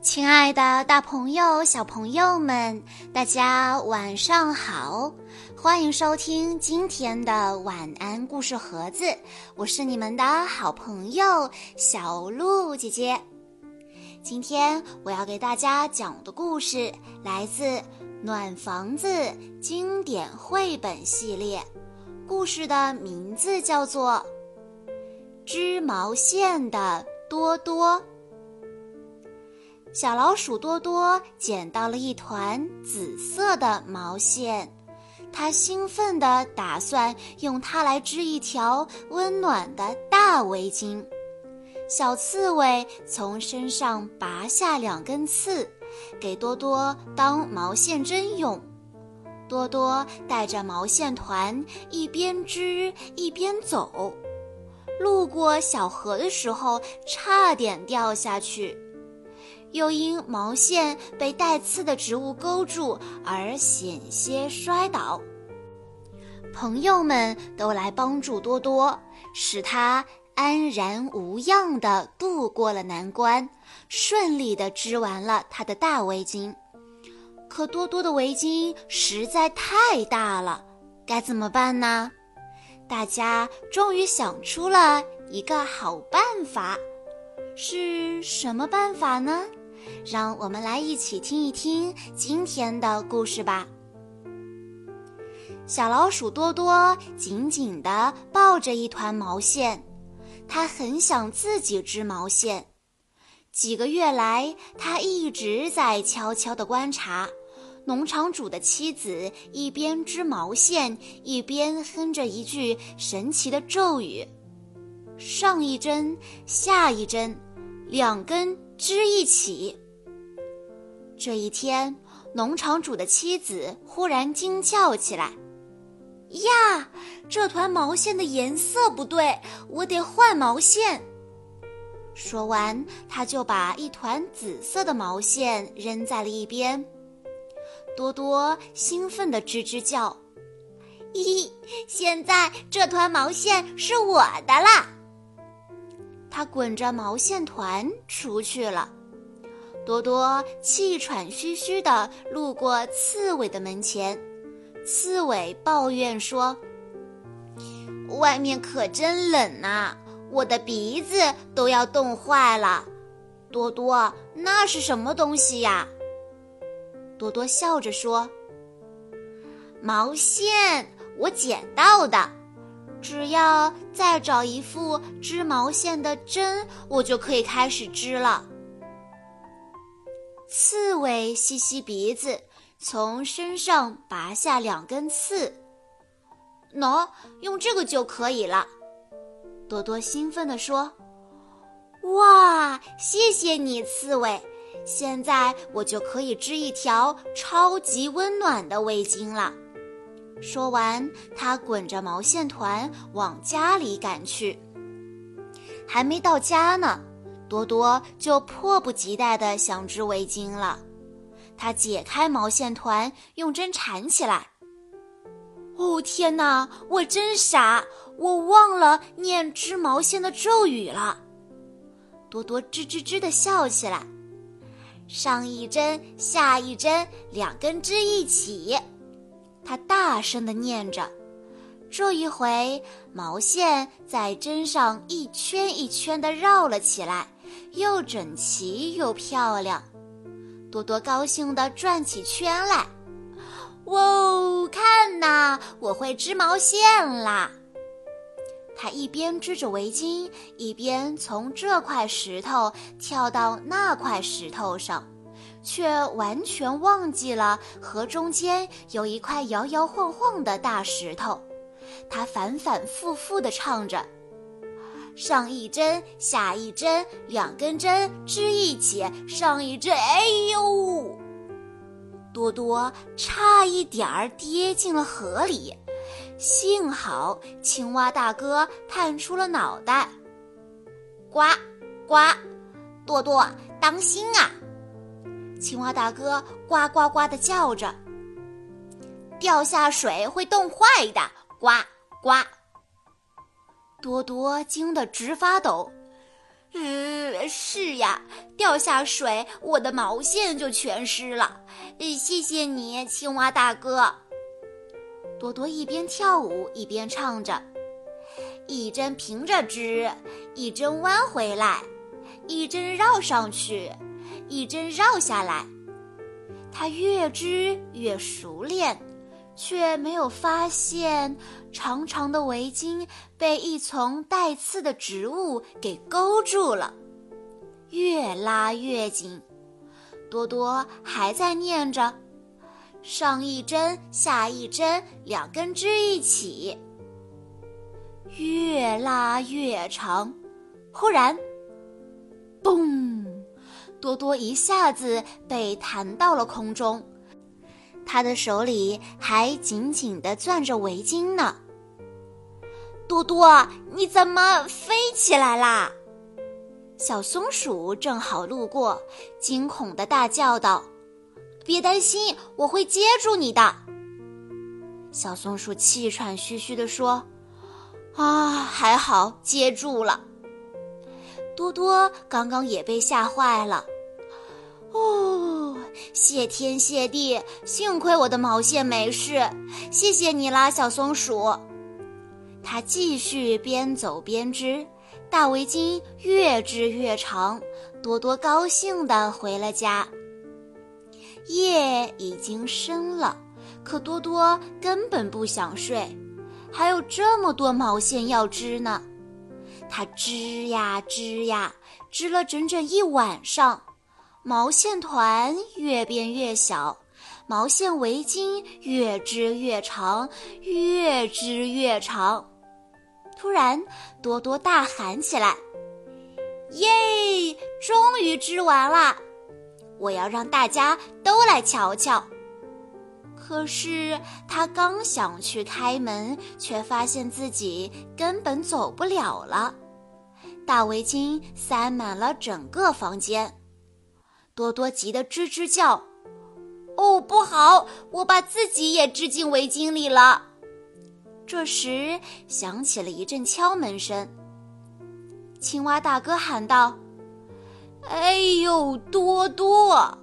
亲爱的，大朋友、小朋友们，大家晚上好！欢迎收听今天的晚安故事盒子，我是你们的好朋友小鹿姐姐。今天我要给大家讲的故事来自《暖房子》经典绘本系列，故事的名字叫做《织毛线的多多》。小老鼠多多捡到了一团紫色的毛线，它兴奋地打算用它来织一条温暖的大围巾。小刺猬从身上拔下两根刺，给多多当毛线针用。多多带着毛线团一边织一边走，路过小河的时候，差点掉下去。又因毛线被带刺的植物勾住而险些摔倒，朋友们都来帮助多多，使他安然无恙地度过了难关，顺利地织完了他的大围巾。可多多的围巾实在太大了，该怎么办呢？大家终于想出了一个好办法，是什么办法呢？让我们来一起听一听今天的故事吧。小老鼠多多紧紧地抱着一团毛线，它很想自己织毛线。几个月来，它一直在悄悄地观察农场主的妻子，一边织毛线，一边哼着一句神奇的咒语：“上一针，下一针，两根。”织一起。这一天，农场主的妻子忽然惊叫起来：“呀，这团毛线的颜色不对，我得换毛线。”说完，他就把一团紫色的毛线扔在了一边。多多兴奋地吱吱叫：“咦，现在这团毛线是我的了！”他滚着毛线团出去了。多多气喘吁吁地路过刺猬的门前，刺猬抱怨说：“外面可真冷呐，我的鼻子都要冻坏了。”多多，那是什么东西呀？多多笑着说：“毛线，我捡到的。”只要再找一副织毛线的针，我就可以开始织了。刺猬吸吸鼻子，从身上拔下两根刺，喏，用这个就可以了。多多兴奋地说：“哇，谢谢你，刺猬！现在我就可以织一条超级温暖的围巾了。”说完，他滚着毛线团往家里赶去。还没到家呢，多多就迫不及待地想织围巾了。他解开毛线团，用针缠起来。哦，天哪！我真傻，我忘了念织毛线的咒语了。多多吱吱吱地笑起来。上一针，下一针，两根织一起。他大声地念着，这一回毛线在针上一圈一圈地绕了起来，又整齐又漂亮。多多高兴地转起圈来，哇哦，看呐，我会织毛线啦！他一边织着围巾，一边从这块石头跳到那块石头上。却完全忘记了河中间有一块摇摇晃晃的大石头，他反反复复地唱着：“上一针，下一针，两根针织一起，上一针，哎呦！”多多差一点儿跌进了河里，幸好青蛙大哥探出了脑袋：“呱，呱，多多当心啊！”青蛙大哥呱呱呱地叫着：“掉下水会冻坏的！”呱呱。多多惊得直发抖，呃，是呀，掉下水，我的毛线就全湿了。谢谢你，青蛙大哥。多多一边跳舞一边唱着：“一针平着织，一针弯回来，一针绕上去，一针绕下来。”他越织越熟练。却没有发现，长长的围巾被一丛带刺的植物给勾住了，越拉越紧。多多还在念着：“上一针，下一针，两根织一起。”越拉越长，忽然，嘣！多多一下子被弹到了空中。他的手里还紧紧地攥着围巾呢。多多，你怎么飞起来啦？小松鼠正好路过，惊恐地大叫道：“别担心，我会接住你的。”小松鼠气喘吁吁地说：“啊，还好接住了。”多多刚刚也被吓坏了。哦，谢天谢地，幸亏我的毛线没事，谢谢你啦，小松鼠。它继续边走边织，大围巾越织越长。多多高兴地回了家。夜已经深了，可多多根本不想睡，还有这么多毛线要织呢。它织呀织呀，织了整整一晚上。毛线团越变越小，毛线围巾越织越长，越织越长。突然，多多大喊起来：“耶！终于织完了！我要让大家都来瞧瞧。”可是他刚想去开门，却发现自己根本走不了了。大围巾塞满了整个房间。多多急得吱吱叫：“哦，不好！我把自己也织进围巾里了。”这时响起了一阵敲门声。青蛙大哥喊道：“哎呦，多多！”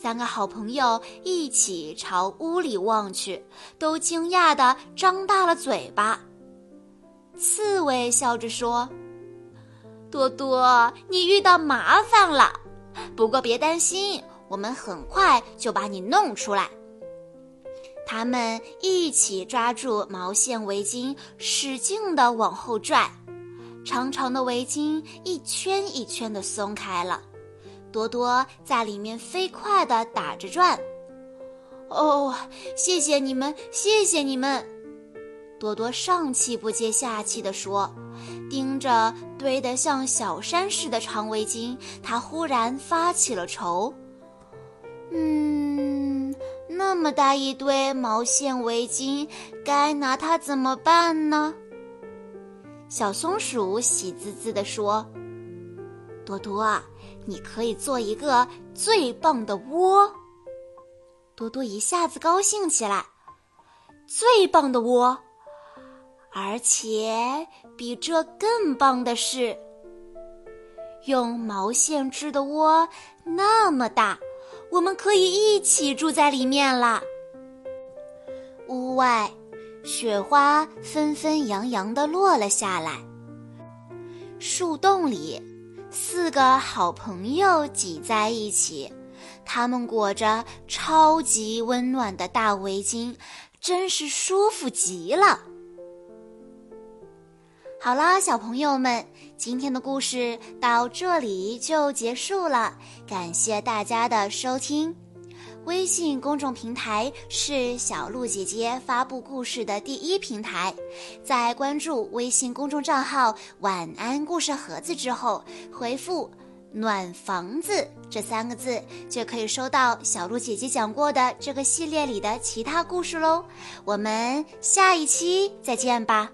三个好朋友一起朝屋里望去，都惊讶地张大了嘴巴。刺猬笑着说：“多多，你遇到麻烦了。”不过别担心，我们很快就把你弄出来。他们一起抓住毛线围巾，使劲地往后拽，长长的围巾一圈一圈地松开了。多多在里面飞快地打着转。哦，谢谢你们，谢谢你们！多多上气不接下气地说。盯着堆得像小山似的长围巾，他忽然发起了愁。嗯，那么大一堆毛线围巾，该拿它怎么办呢？小松鼠喜滋滋地说：“多多，啊你可以做一个最棒的窝。”多多一下子高兴起来：“最棒的窝！”而且比这更棒的是，用毛线织的窝那么大，我们可以一起住在里面啦。屋外，雪花纷纷扬扬的落了下来。树洞里，四个好朋友挤在一起，他们裹着超级温暖的大围巾，真是舒服极了。好啦，小朋友们，今天的故事到这里就结束了。感谢大家的收听。微信公众平台是小鹿姐姐发布故事的第一平台，在关注微信公众账号“晚安故事盒子”之后，回复“暖房子”这三个字，就可以收到小鹿姐姐讲过的这个系列里的其他故事喽。我们下一期再见吧。